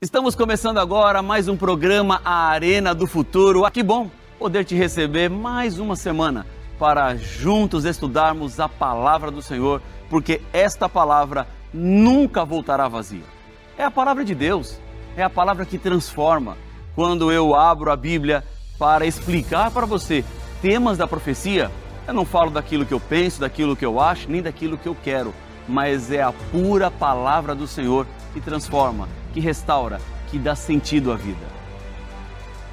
Estamos começando agora mais um programa A Arena do Futuro. Ah, que bom poder te receber mais uma semana para juntos estudarmos a palavra do Senhor, porque esta palavra nunca voltará vazia. É a palavra de Deus, é a palavra que transforma. Quando eu abro a Bíblia para explicar para você temas da profecia, eu não falo daquilo que eu penso, daquilo que eu acho, nem daquilo que eu quero, mas é a pura palavra do Senhor que transforma que restaura, que dá sentido à vida.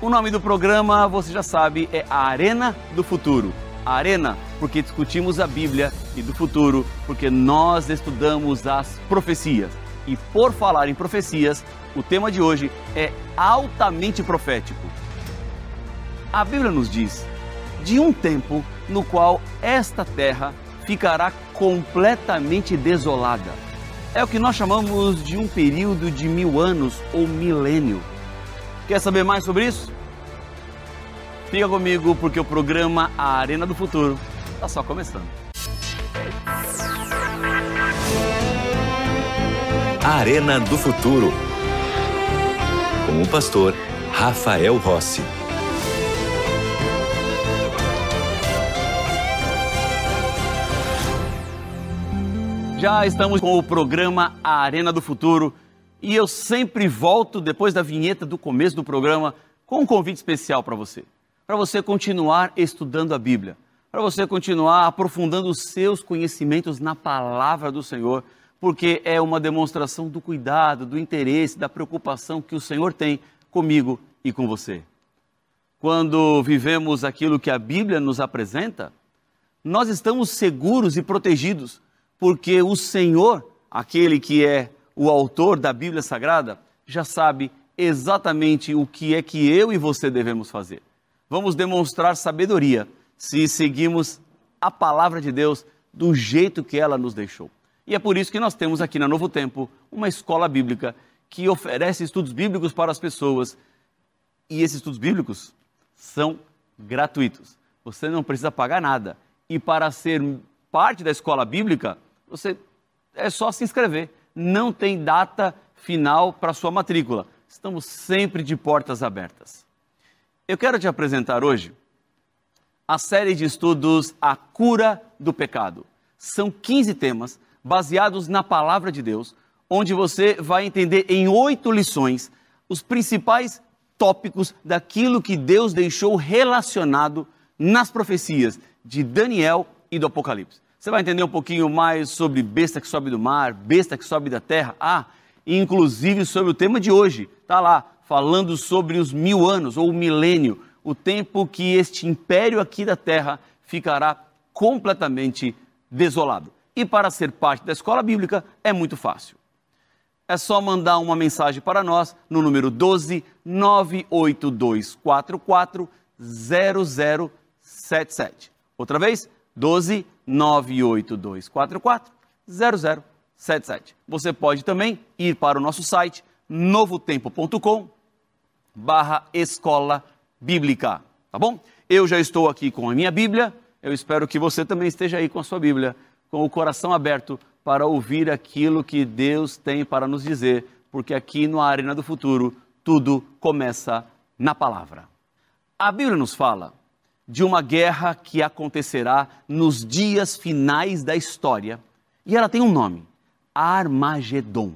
O nome do programa, você já sabe, é a Arena do Futuro. A Arena, porque discutimos a Bíblia, e do futuro, porque nós estudamos as profecias. E por falar em profecias, o tema de hoje é altamente profético. A Bíblia nos diz de um tempo no qual esta terra ficará completamente desolada é o que nós chamamos de um período de mil anos ou milênio. Quer saber mais sobre isso? Fica comigo porque o programa A Arena do Futuro está só começando. A Arena do Futuro com o pastor Rafael Rossi. Já estamos com o programa A Arena do Futuro e eu sempre volto depois da vinheta do começo do programa com um convite especial para você. Para você continuar estudando a Bíblia, para você continuar aprofundando os seus conhecimentos na palavra do Senhor, porque é uma demonstração do cuidado, do interesse, da preocupação que o Senhor tem comigo e com você. Quando vivemos aquilo que a Bíblia nos apresenta, nós estamos seguros e protegidos porque o Senhor, aquele que é o autor da Bíblia Sagrada, já sabe exatamente o que é que eu e você devemos fazer. Vamos demonstrar sabedoria se seguimos a palavra de Deus do jeito que ela nos deixou. E é por isso que nós temos aqui na Novo Tempo uma escola bíblica que oferece estudos bíblicos para as pessoas. E esses estudos bíblicos são gratuitos. Você não precisa pagar nada. E para ser parte da escola bíblica, você é só se inscrever. Não tem data final para sua matrícula. Estamos sempre de portas abertas. Eu quero te apresentar hoje a série de estudos A Cura do Pecado. São 15 temas baseados na palavra de Deus, onde você vai entender em oito lições os principais tópicos daquilo que Deus deixou relacionado nas profecias de Daniel e do Apocalipse. Você vai entender um pouquinho mais sobre besta que sobe do mar, besta que sobe da terra. Ah, inclusive sobre o tema de hoje. Está lá, falando sobre os mil anos ou o milênio, o tempo que este império aqui da terra ficará completamente desolado. E para ser parte da escola bíblica é muito fácil. É só mandar uma mensagem para nós no número 12 98244 0077. Outra vez, 12 98244 0077. Você pode também ir para o nosso site novotempo.com barra escola bíblica, tá bom? Eu já estou aqui com a minha Bíblia, eu espero que você também esteja aí com a sua Bíblia, com o coração aberto para ouvir aquilo que Deus tem para nos dizer, porque aqui no Arena do Futuro tudo começa na palavra. A Bíblia nos fala de uma guerra que acontecerá nos dias finais da história. E ela tem um nome: Armagedon.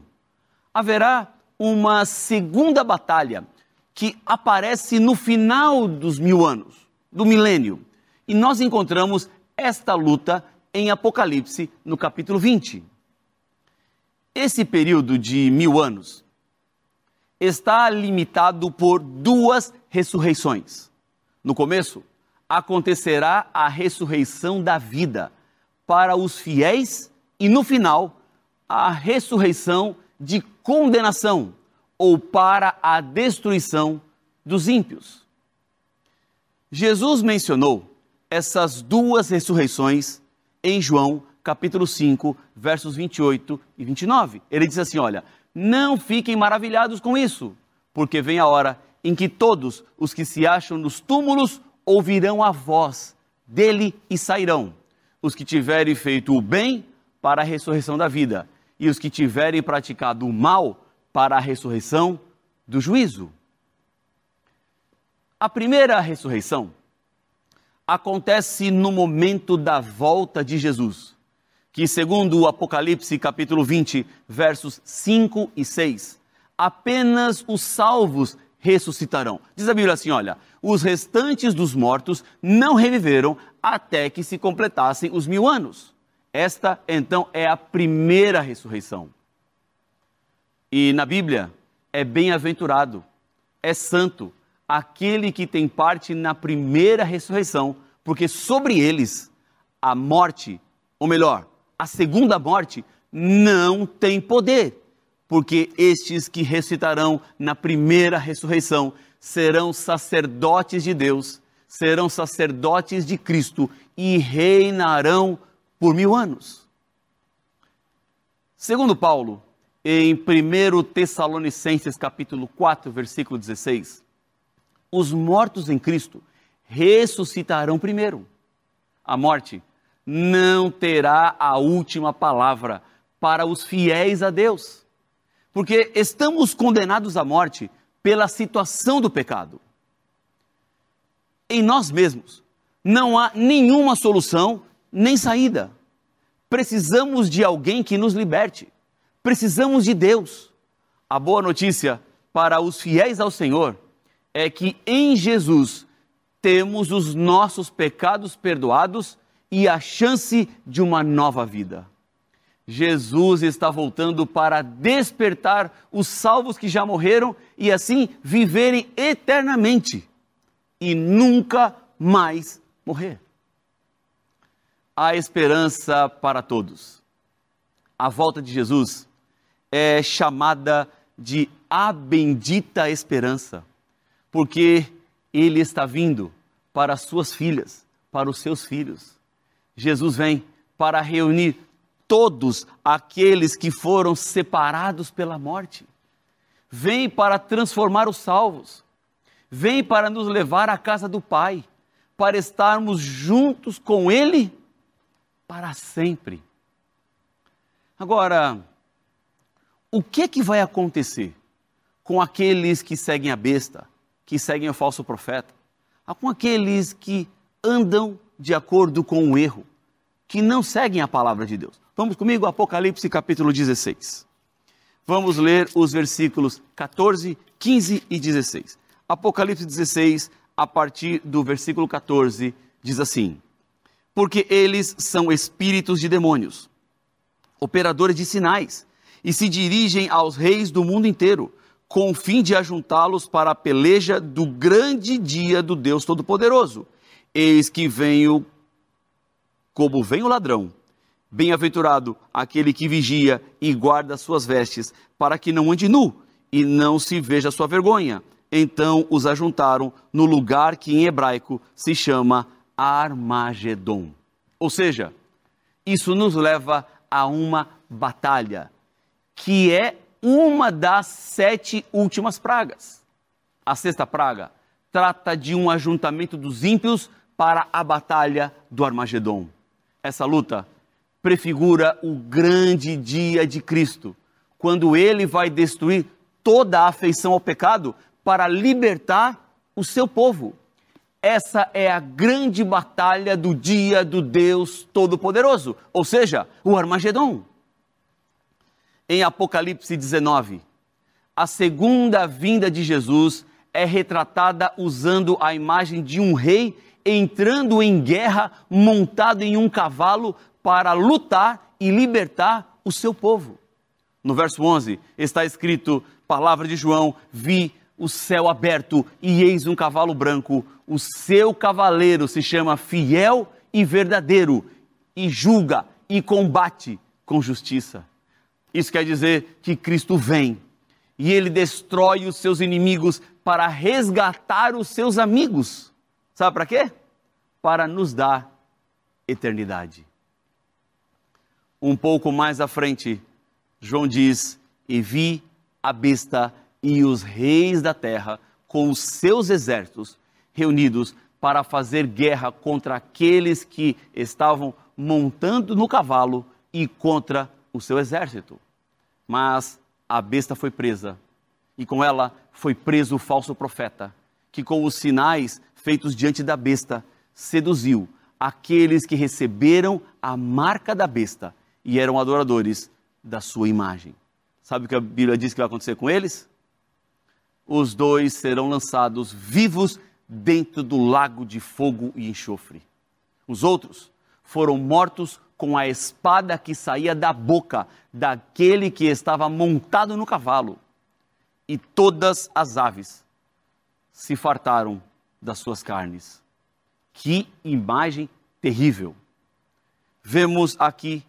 Haverá uma segunda batalha que aparece no final dos mil anos, do milênio. E nós encontramos esta luta em Apocalipse, no capítulo 20. Esse período de mil anos está limitado por duas ressurreições. No começo, acontecerá a ressurreição da vida para os fiéis e no final a ressurreição de condenação ou para a destruição dos ímpios. Jesus mencionou essas duas ressurreições em João capítulo 5, versos 28 e 29. Ele diz assim: Olha, não fiquem maravilhados com isso, porque vem a hora em que todos os que se acham nos túmulos ouvirão a voz dele e sairão. Os que tiverem feito o bem para a ressurreição da vida, e os que tiverem praticado o mal para a ressurreição do juízo. A primeira ressurreição acontece no momento da volta de Jesus, que, segundo o Apocalipse capítulo 20, versos 5 e 6, apenas os salvos ressuscitarão. Diz a Bíblia assim: olha, os restantes dos mortos não reviveram até que se completassem os mil anos. Esta, então, é a primeira ressurreição. E na Bíblia, é bem-aventurado, é santo, aquele que tem parte na primeira ressurreição, porque sobre eles a morte, ou melhor, a segunda morte, não tem poder, porque estes que ressuscitarão na primeira ressurreição serão sacerdotes de Deus, serão sacerdotes de Cristo e reinarão por mil anos. Segundo Paulo, em 1 Tessalonicenses capítulo 4, versículo 16, os mortos em Cristo ressuscitarão primeiro. A morte não terá a última palavra para os fiéis a Deus, porque estamos condenados à morte pela situação do pecado. Em nós mesmos não há nenhuma solução nem saída. Precisamos de alguém que nos liberte. Precisamos de Deus. A boa notícia para os fiéis ao Senhor é que em Jesus temos os nossos pecados perdoados e a chance de uma nova vida. Jesus está voltando para despertar os salvos que já morreram e assim viverem eternamente e nunca mais morrer. Há esperança para todos. A volta de Jesus é chamada de a bendita esperança porque ele está vindo para as suas filhas, para os seus filhos. Jesus vem para reunir todos aqueles que foram separados pela morte. Vem para transformar os salvos. Vem para nos levar à casa do Pai, para estarmos juntos com Ele para sempre. Agora, o que é que vai acontecer com aqueles que seguem a besta, que seguem o falso profeta, há com aqueles que andam de acordo com o erro, que não seguem a palavra de Deus. Vamos comigo, Apocalipse capítulo 16. Vamos ler os versículos 14, 15 e 16. Apocalipse 16, a partir do versículo 14, diz assim: Porque eles são espíritos de demônios, operadores de sinais, e se dirigem aos reis do mundo inteiro com o fim de ajuntá-los para a peleja do grande dia do Deus Todo-Poderoso. Eis que venho como vem o ladrão. Bem-aventurado aquele que vigia e guarda suas vestes, para que não ande nu e não se veja sua vergonha. Então os ajuntaram no lugar que em hebraico se chama Armagedon. Ou seja, isso nos leva a uma batalha, que é uma das sete últimas pragas. A sexta praga trata de um ajuntamento dos ímpios para a batalha do Armagedon. Essa luta prefigura o grande dia de Cristo, quando ele vai destruir toda a afeição ao pecado para libertar o seu povo. Essa é a grande batalha do dia do Deus Todo-Poderoso, ou seja, o Armagedon em Apocalipse 19, a segunda vinda de Jesus é retratada usando a imagem de um rei entrando em guerra montado em um cavalo para lutar e libertar o seu povo. No verso 11 está escrito, palavra de João: Vi o céu aberto e eis um cavalo branco. O seu cavaleiro se chama Fiel e Verdadeiro e julga e combate com justiça. Isso quer dizer que Cristo vem e ele destrói os seus inimigos para resgatar os seus amigos. Sabe para quê? Para nos dar eternidade. Um pouco mais à frente, João diz: E vi a besta e os reis da terra com os seus exércitos reunidos para fazer guerra contra aqueles que estavam montando no cavalo e contra o seu exército. Mas a besta foi presa e com ela foi preso o falso profeta, que com os sinais feitos diante da besta seduziu aqueles que receberam a marca da besta e eram adoradores da sua imagem. Sabe o que a Bíblia diz que vai acontecer com eles? Os dois serão lançados vivos dentro do lago de fogo e enxofre. Os outros foram mortos com a espada que saía da boca daquele que estava montado no cavalo. E todas as aves se fartaram das suas carnes. Que imagem terrível! Vemos aqui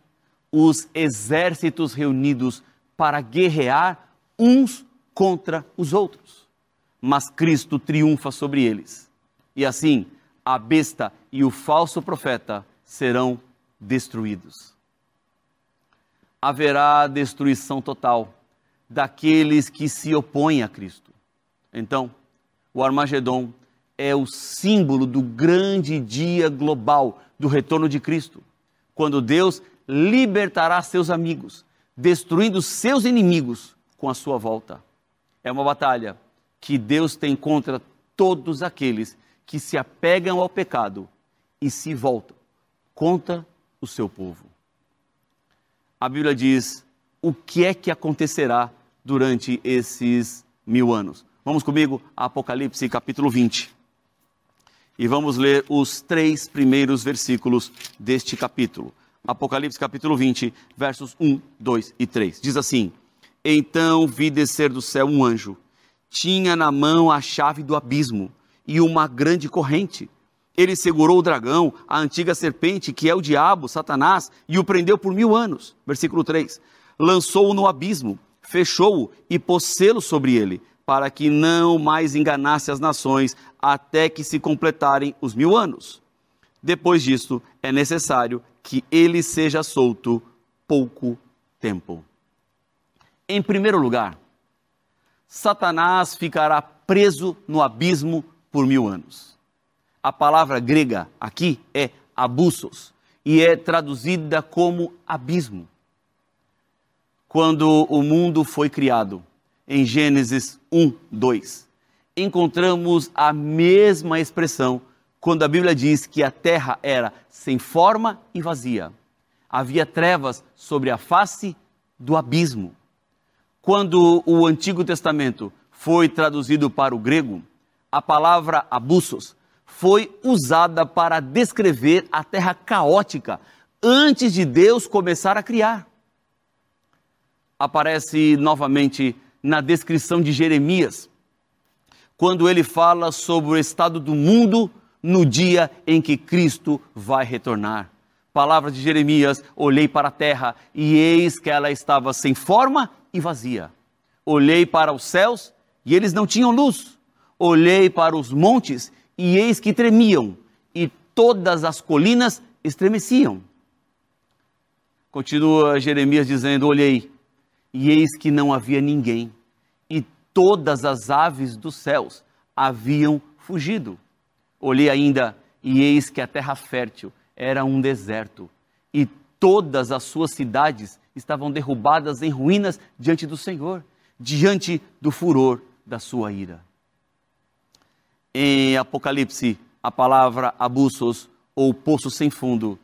os exércitos reunidos para guerrear uns contra os outros. Mas Cristo triunfa sobre eles. E assim, a besta e o falso profeta serão destruídos. Haverá destruição total daqueles que se opõem a Cristo. Então, o Armagedon é o símbolo do grande dia global do retorno de Cristo, quando Deus libertará seus amigos, destruindo seus inimigos com a sua volta. É uma batalha que Deus tem contra todos aqueles que se apegam ao pecado e se voltam contra o seu povo. A Bíblia diz o que é que acontecerá durante esses mil anos. Vamos comigo Apocalipse capítulo 20. E vamos ler os três primeiros versículos deste capítulo. Apocalipse capítulo 20, versos 1, 2 e 3. Diz assim: Então vi descer do céu um anjo, tinha na mão a chave do abismo e uma grande corrente. Ele segurou o dragão, a antiga serpente, que é o diabo, Satanás, e o prendeu por mil anos. Versículo 3. Lançou-o no abismo, fechou-o e pôs selo sobre ele, para que não mais enganasse as nações, até que se completarem os mil anos. Depois disto, é necessário que ele seja solto pouco tempo. Em primeiro lugar, Satanás ficará preso no abismo por mil anos. A palavra grega aqui é abusos e é traduzida como abismo. Quando o mundo foi criado, em Gênesis 1, 2, encontramos a mesma expressão quando a Bíblia diz que a terra era sem forma e vazia. Havia trevas sobre a face do abismo. Quando o Antigo Testamento foi traduzido para o grego, a palavra abusos foi usada para descrever a terra caótica antes de Deus começar a criar. Aparece novamente na descrição de Jeremias, quando ele fala sobre o estado do mundo no dia em que Cristo vai retornar. Palavra de Jeremias: Olhei para a terra e eis que ela estava sem forma e vazia. Olhei para os céus e eles não tinham luz. Olhei para os montes e eis que tremiam, e todas as colinas estremeciam. Continua Jeremias dizendo: Olhei, e eis que não havia ninguém, e todas as aves dos céus haviam fugido. Olhei ainda, e eis que a terra fértil era um deserto, e todas as suas cidades estavam derrubadas em ruínas diante do Senhor, diante do furor da sua ira. Em Apocalipse, a palavra abusos ou poço sem fundo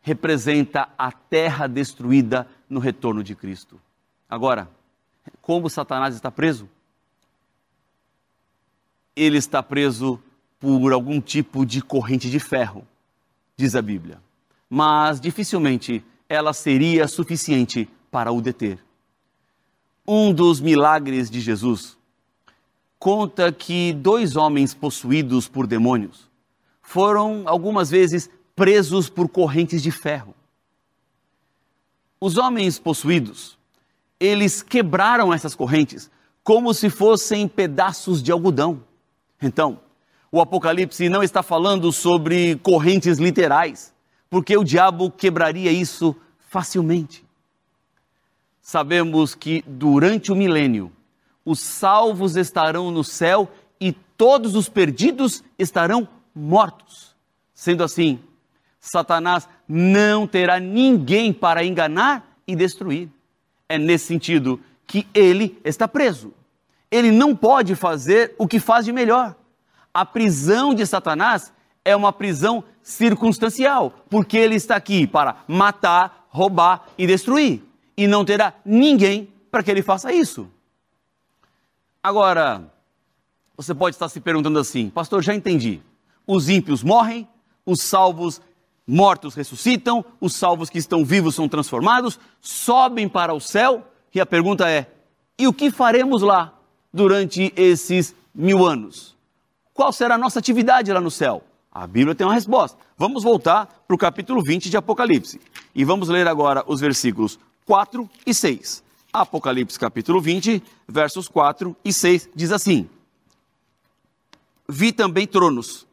representa a terra destruída no retorno de Cristo. Agora, como Satanás está preso? Ele está preso por algum tipo de corrente de ferro, diz a Bíblia. Mas dificilmente ela seria suficiente para o deter. Um dos milagres de Jesus conta que dois homens possuídos por demônios foram algumas vezes presos por correntes de ferro. Os homens possuídos, eles quebraram essas correntes como se fossem pedaços de algodão. Então, o Apocalipse não está falando sobre correntes literais, porque o diabo quebraria isso facilmente. Sabemos que durante o milênio, os salvos estarão no céu e todos os perdidos estarão mortos. Sendo assim, Satanás não terá ninguém para enganar e destruir. É nesse sentido que ele está preso. ele não pode fazer o que faz de melhor. A prisão de Satanás é uma prisão circunstancial, porque ele está aqui para matar, roubar e destruir. E não terá ninguém para que ele faça isso. Agora, você pode estar se perguntando assim, pastor, já entendi. Os ímpios morrem, os salvos mortos ressuscitam, os salvos que estão vivos são transformados, sobem para o céu. E a pergunta é: e o que faremos lá durante esses mil anos? Qual será a nossa atividade lá no céu? A Bíblia tem uma resposta. Vamos voltar para o capítulo 20 de Apocalipse. E vamos ler agora os versículos 4 e 6. Apocalipse capítulo 20, versos 4 e 6 diz assim: Vi também tronos,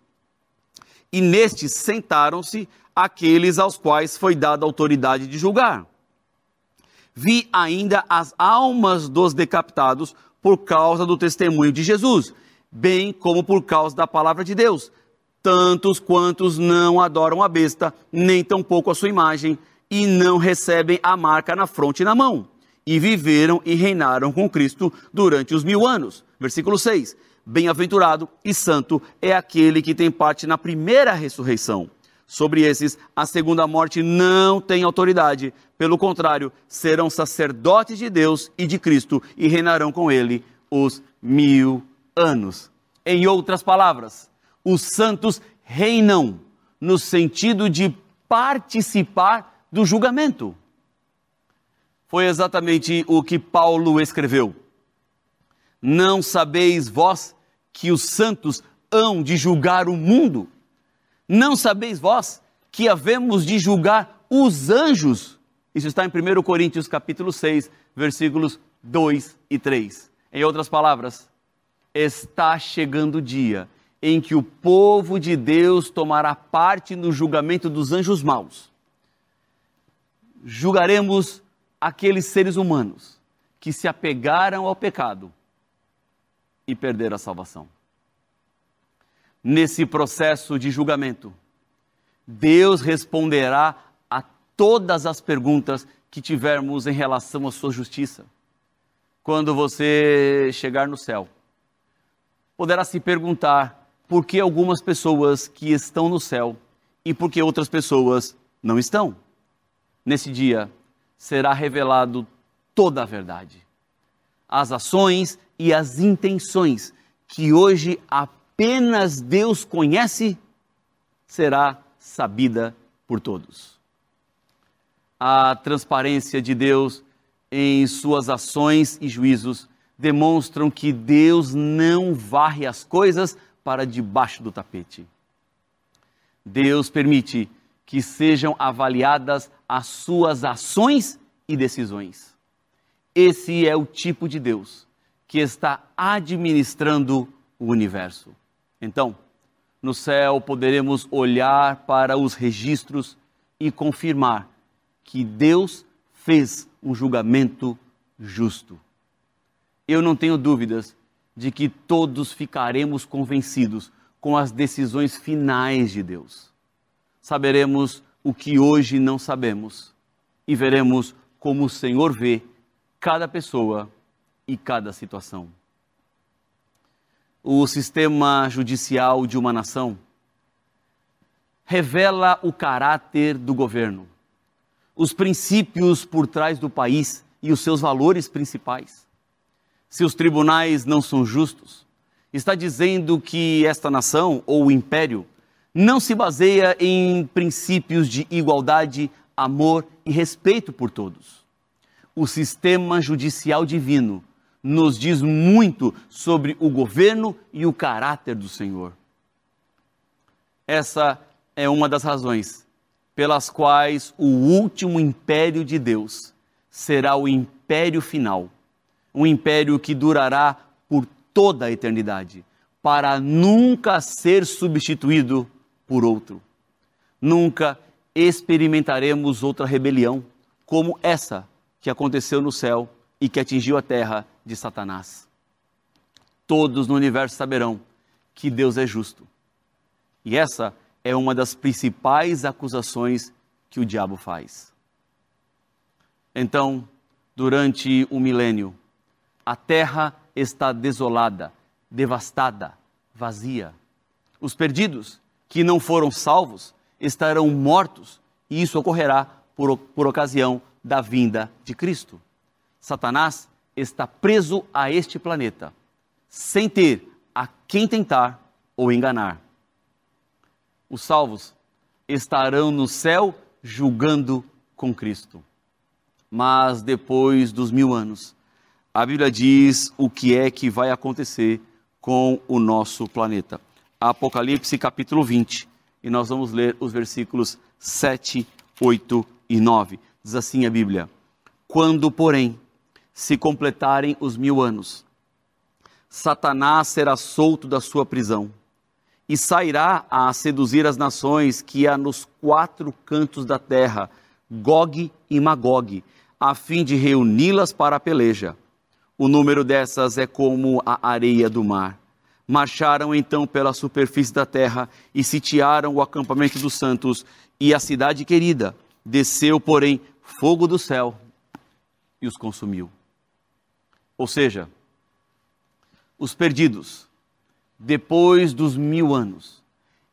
e nestes sentaram-se aqueles aos quais foi dada autoridade de julgar. Vi ainda as almas dos decapitados por causa do testemunho de Jesus, bem como por causa da palavra de Deus tantos quantos não adoram a besta, nem tampouco a sua imagem, e não recebem a marca na fronte e na mão. E viveram e reinaram com Cristo durante os mil anos. Versículo 6. Bem-aventurado e santo é aquele que tem parte na primeira ressurreição. Sobre esses, a segunda morte não tem autoridade. Pelo contrário, serão sacerdotes de Deus e de Cristo e reinarão com ele os mil anos. Em outras palavras, os santos reinam no sentido de participar do julgamento. Foi exatamente o que Paulo escreveu. Não sabeis vós que os santos hão de julgar o mundo? Não sabeis vós que havemos de julgar os anjos? Isso está em 1 Coríntios capítulo 6, versículos 2 e 3. Em outras palavras, está chegando o dia em que o povo de Deus tomará parte no julgamento dos anjos maus. Julgaremos aqueles seres humanos que se apegaram ao pecado e perderam a salvação. Nesse processo de julgamento, Deus responderá a todas as perguntas que tivermos em relação à sua justiça. Quando você chegar no céu, poderá se perguntar por que algumas pessoas que estão no céu e por que outras pessoas não estão. Nesse dia será revelado toda a verdade. As ações e as intenções que hoje apenas Deus conhece será sabida por todos. A transparência de Deus em suas ações e juízos demonstram que Deus não varre as coisas para debaixo do tapete. Deus permite que sejam avaliadas as suas ações e decisões. Esse é o tipo de Deus que está administrando o universo. Então, no céu poderemos olhar para os registros e confirmar que Deus fez um julgamento justo. Eu não tenho dúvidas de que todos ficaremos convencidos com as decisões finais de Deus. Saberemos o que hoje não sabemos e veremos como o Senhor vê cada pessoa e cada situação. O sistema judicial de uma nação revela o caráter do governo, os princípios por trás do país e os seus valores principais se os tribunais não são justos, está dizendo que esta nação ou o império não se baseia em princípios de igualdade, amor e respeito por todos. O sistema judicial divino nos diz muito sobre o governo e o caráter do Senhor. Essa é uma das razões pelas quais o último império de Deus será o império final um império que durará por toda a eternidade, para nunca ser substituído por outro. Nunca experimentaremos outra rebelião como essa que aconteceu no céu e que atingiu a terra de Satanás. Todos no universo saberão que Deus é justo. E essa é uma das principais acusações que o diabo faz. Então, durante o milênio, a terra está desolada, devastada, vazia. Os perdidos, que não foram salvos, estarão mortos, e isso ocorrerá por, por ocasião da vinda de Cristo. Satanás está preso a este planeta, sem ter a quem tentar ou enganar. Os salvos estarão no céu julgando com Cristo. Mas depois dos mil anos, a Bíblia diz o que é que vai acontecer com o nosso planeta. Apocalipse capítulo 20, e nós vamos ler os versículos 7, 8 e 9. Diz assim a Bíblia: Quando, porém, se completarem os mil anos, Satanás será solto da sua prisão e sairá a seduzir as nações que há nos quatro cantos da terra, Gog e Magog, a fim de reuni-las para a peleja. O número dessas é como a areia do mar. Marcharam então pela superfície da terra e sitiaram o acampamento dos santos e a cidade querida. Desceu, porém, fogo do céu e os consumiu. Ou seja, os perdidos depois dos mil anos,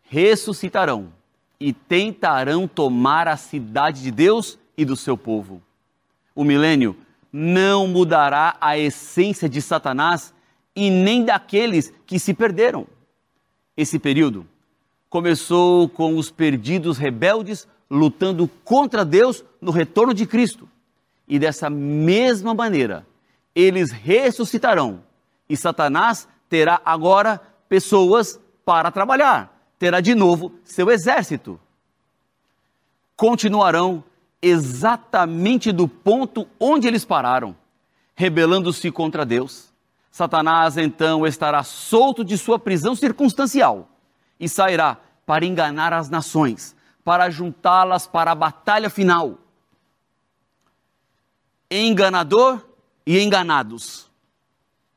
ressuscitarão e tentarão tomar a cidade de Deus e do seu povo. O milênio não mudará a essência de Satanás e nem daqueles que se perderam. Esse período começou com os perdidos rebeldes lutando contra Deus no retorno de Cristo. E dessa mesma maneira, eles ressuscitarão e Satanás terá agora pessoas para trabalhar. Terá de novo seu exército. Continuarão exatamente do ponto onde eles pararam, rebelando-se contra Deus. Satanás então estará solto de sua prisão circunstancial e sairá para enganar as nações, para juntá-las para a batalha final. Enganador e enganados,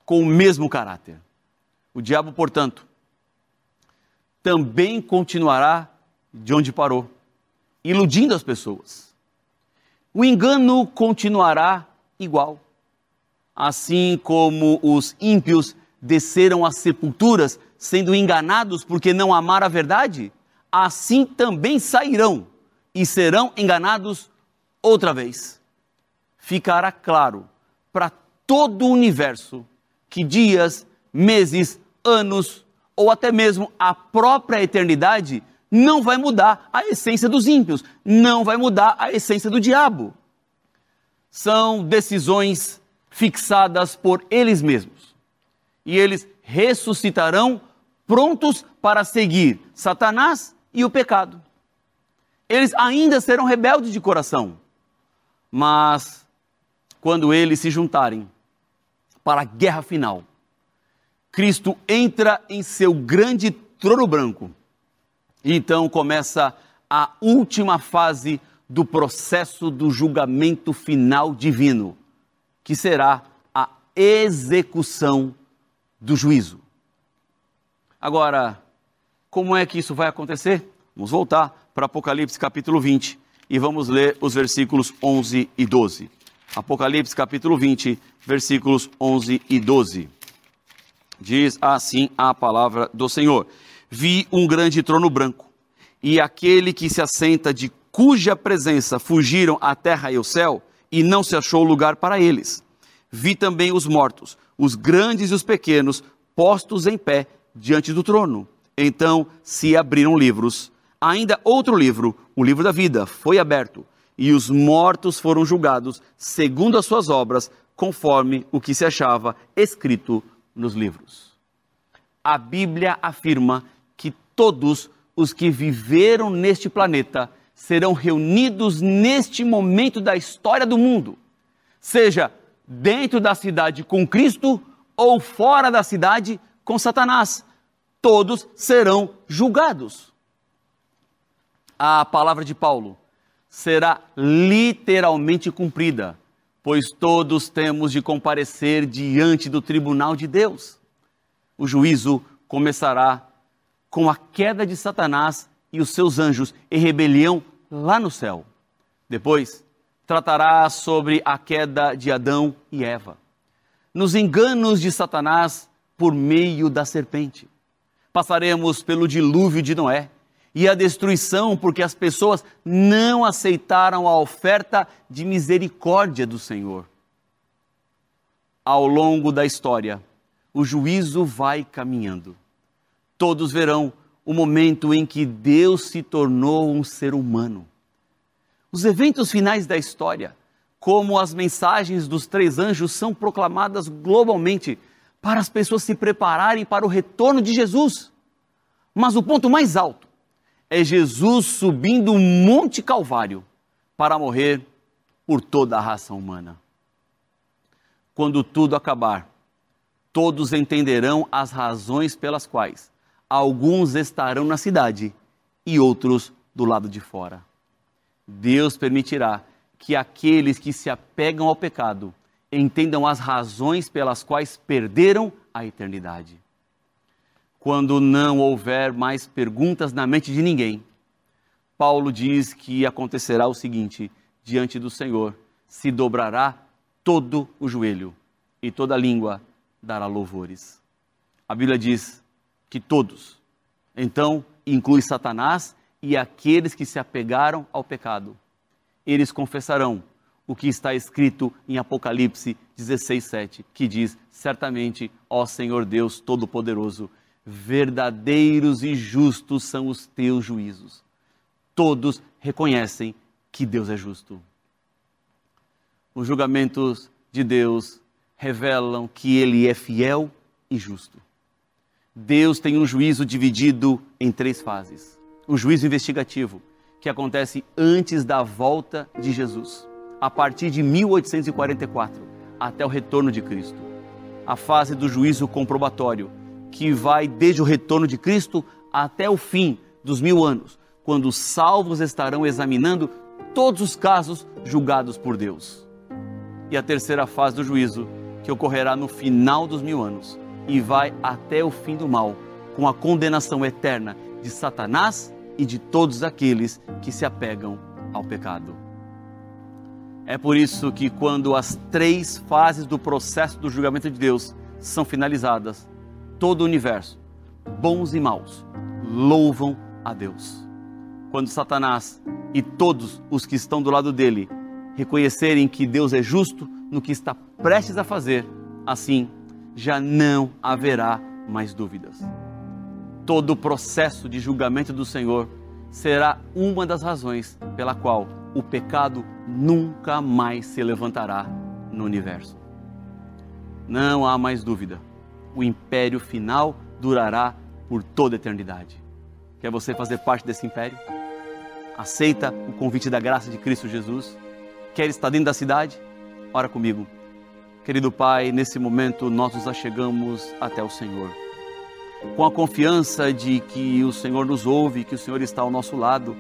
com o mesmo caráter. O diabo, portanto, também continuará de onde parou, iludindo as pessoas. O engano continuará igual. Assim como os ímpios desceram às sepulturas sendo enganados porque não amaram a verdade, assim também sairão e serão enganados outra vez. Ficará claro para todo o universo que dias meses, anos ou até mesmo a própria eternidade não vai mudar a essência dos ímpios, não vai mudar a essência do diabo. São decisões fixadas por eles mesmos. E eles ressuscitarão prontos para seguir Satanás e o pecado. Eles ainda serão rebeldes de coração, mas quando eles se juntarem para a guerra final, Cristo entra em seu grande trono branco. E então começa a última fase do processo do julgamento final divino, que será a execução do juízo. Agora, como é que isso vai acontecer? Vamos voltar para Apocalipse capítulo 20 e vamos ler os versículos 11 e 12. Apocalipse capítulo 20, versículos 11 e 12. Diz assim a palavra do Senhor: Vi um grande trono branco, e aquele que se assenta, de cuja presença fugiram a terra e o céu, e não se achou lugar para eles. Vi também os mortos, os grandes e os pequenos, postos em pé diante do trono. Então se abriram livros. Ainda outro livro, o livro da vida, foi aberto, e os mortos foram julgados segundo as suas obras, conforme o que se achava escrito nos livros. A Bíblia afirma que todos os que viveram neste planeta serão reunidos neste momento da história do mundo, seja dentro da cidade com Cristo ou fora da cidade com Satanás. Todos serão julgados. A palavra de Paulo será literalmente cumprida pois todos temos de comparecer diante do tribunal de Deus. O juízo começará com a queda de Satanás e os seus anjos em rebelião lá no céu. Depois, tratará sobre a queda de Adão e Eva. nos enganos de Satanás por meio da serpente. Passaremos pelo dilúvio de Noé e a destruição porque as pessoas não aceitaram a oferta de misericórdia do Senhor. Ao longo da história, o juízo vai caminhando. Todos verão o momento em que Deus se tornou um ser humano. Os eventos finais da história, como as mensagens dos três anjos, são proclamadas globalmente para as pessoas se prepararem para o retorno de Jesus. Mas o ponto mais alto é Jesus subindo o Monte Calvário para morrer por toda a raça humana. Quando tudo acabar, todos entenderão as razões pelas quais alguns estarão na cidade e outros do lado de fora. Deus permitirá que aqueles que se apegam ao pecado entendam as razões pelas quais perderam a eternidade. Quando não houver mais perguntas na mente de ninguém, Paulo diz que acontecerá o seguinte: diante do Senhor se dobrará todo o joelho e toda língua dará louvores. A Bíblia diz que todos. Então, inclui Satanás e aqueles que se apegaram ao pecado. Eles confessarão o que está escrito em Apocalipse 16:7, que diz: Certamente, ó Senhor Deus Todo-Poderoso, verdadeiros e justos são os teus juízos. Todos reconhecem que Deus é justo. Os julgamentos de Deus revelam que ele é fiel e justo. Deus tem um juízo dividido em três fases. O juízo investigativo, que acontece antes da volta de Jesus, a partir de 1844 até o retorno de Cristo. A fase do juízo comprobatório, que vai desde o retorno de Cristo até o fim dos mil anos, quando os salvos estarão examinando todos os casos julgados por Deus. E a terceira fase do juízo, que ocorrerá no final dos mil anos, e vai até o fim do mal, com a condenação eterna de Satanás e de todos aqueles que se apegam ao pecado. É por isso que, quando as três fases do processo do julgamento de Deus são finalizadas, todo o universo, bons e maus, louvam a Deus. Quando Satanás e todos os que estão do lado dele reconhecerem que Deus é justo no que está prestes a fazer, assim já não haverá mais dúvidas. Todo o processo de julgamento do Senhor será uma das razões pela qual o pecado nunca mais se levantará no universo. Não há mais dúvida. O império final durará por toda a eternidade. Quer você fazer parte desse império? Aceita o convite da graça de Cristo Jesus? Quer estar dentro da cidade? Ora comigo. Querido Pai, nesse momento nós nos achegamos até o Senhor. Com a confiança de que o Senhor nos ouve, que o Senhor está ao nosso lado.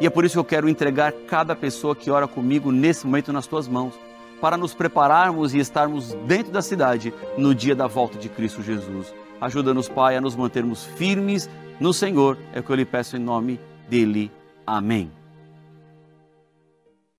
E é por isso que eu quero entregar cada pessoa que ora comigo nesse momento nas tuas mãos, para nos prepararmos e estarmos dentro da cidade no dia da volta de Cristo Jesus. Ajuda-nos, Pai, a nos mantermos firmes no Senhor, é o que eu lhe peço em nome dele. Amém.